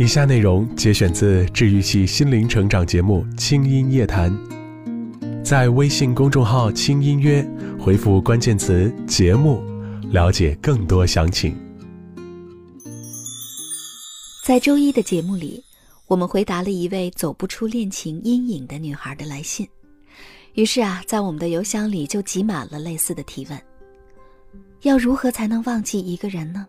以下内容节选自治愈系心灵成长节目《轻音夜谈》，在微信公众号“轻音约”回复关键词“节目”，了解更多详情。在周一的节目里，我们回答了一位走不出恋情阴影的女孩的来信，于是啊，在我们的邮箱里就挤满了类似的提问：要如何才能忘记一个人呢？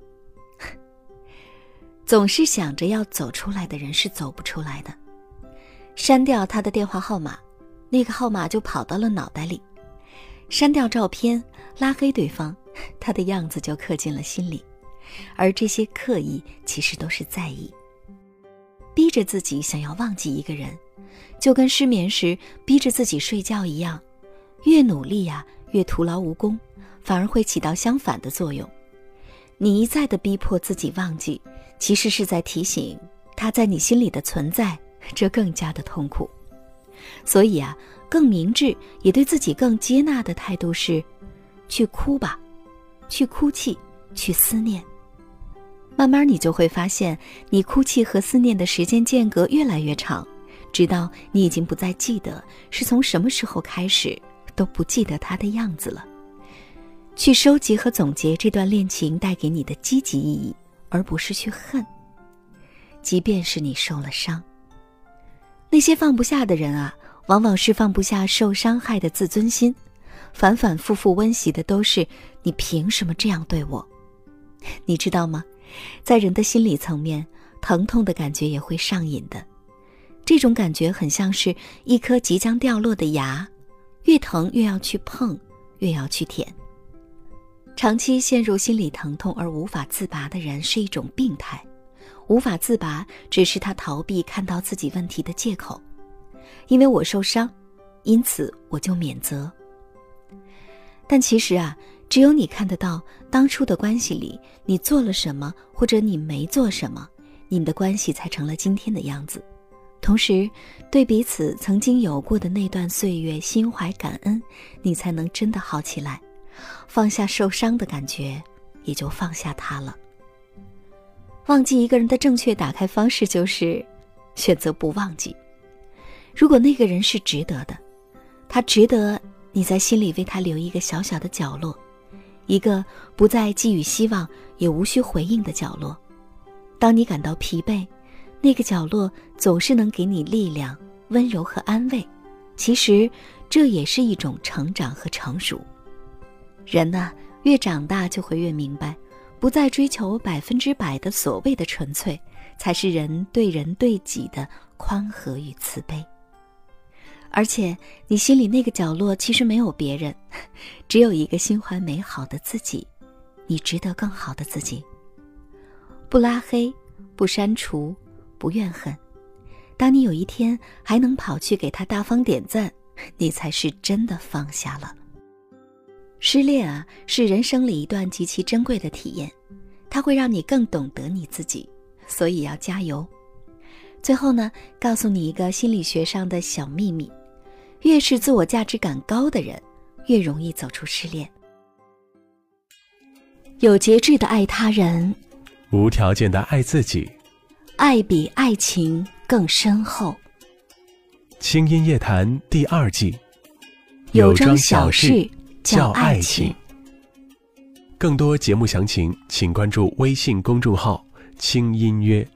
总是想着要走出来的人是走不出来的。删掉他的电话号码，那个号码就跑到了脑袋里；删掉照片，拉黑对方，他的样子就刻进了心里。而这些刻意，其实都是在意。逼着自己想要忘记一个人，就跟失眠时逼着自己睡觉一样，越努力呀，越徒劳无功，反而会起到相反的作用。你一再的逼迫自己忘记。其实是在提醒他在你心里的存在，这更加的痛苦。所以啊，更明智也对自己更接纳的态度是：去哭吧，去哭泣，去思念。慢慢你就会发现，你哭泣和思念的时间间隔越来越长，直到你已经不再记得是从什么时候开始都不记得他的样子了。去收集和总结这段恋情带给你的积极意义。而不是去恨。即便是你受了伤，那些放不下的人啊，往往是放不下受伤害的自尊心，反反复复温习的都是你凭什么这样对我？你知道吗？在人的心理层面，疼痛的感觉也会上瘾的。这种感觉很像是一颗即将掉落的牙，越疼越要去碰，越要去舔。长期陷入心理疼痛而无法自拔的人是一种病态，无法自拔只是他逃避看到自己问题的借口。因为我受伤，因此我就免责。但其实啊，只有你看得到当初的关系里你做了什么，或者你没做什么，你们的关系才成了今天的样子。同时，对彼此曾经有过的那段岁月心怀感恩，你才能真的好起来。放下受伤的感觉，也就放下他了。忘记一个人的正确打开方式就是选择不忘记。如果那个人是值得的，他值得你在心里为他留一个小小的角落，一个不再寄予希望也无需回应的角落。当你感到疲惫，那个角落总是能给你力量、温柔和安慰。其实，这也是一种成长和成熟。人呢，越长大就会越明白，不再追求百分之百的所谓的纯粹，才是人对人对己的宽和与慈悲。而且，你心里那个角落其实没有别人，只有一个心怀美好的自己，你值得更好的自己。不拉黑，不删除，不怨恨。当你有一天还能跑去给他大方点赞，你才是真的放下了。失恋啊，是人生里一段极其珍贵的体验，它会让你更懂得你自己，所以要加油。最后呢，告诉你一个心理学上的小秘密：越是自我价值感高的人，越容易走出失恋。有节制的爱他人，无条件的爱自己，爱比爱情更深厚。清音夜谈第二季，有桩小事。叫爱情。更多节目详情，请关注微信公众号“轻音乐”。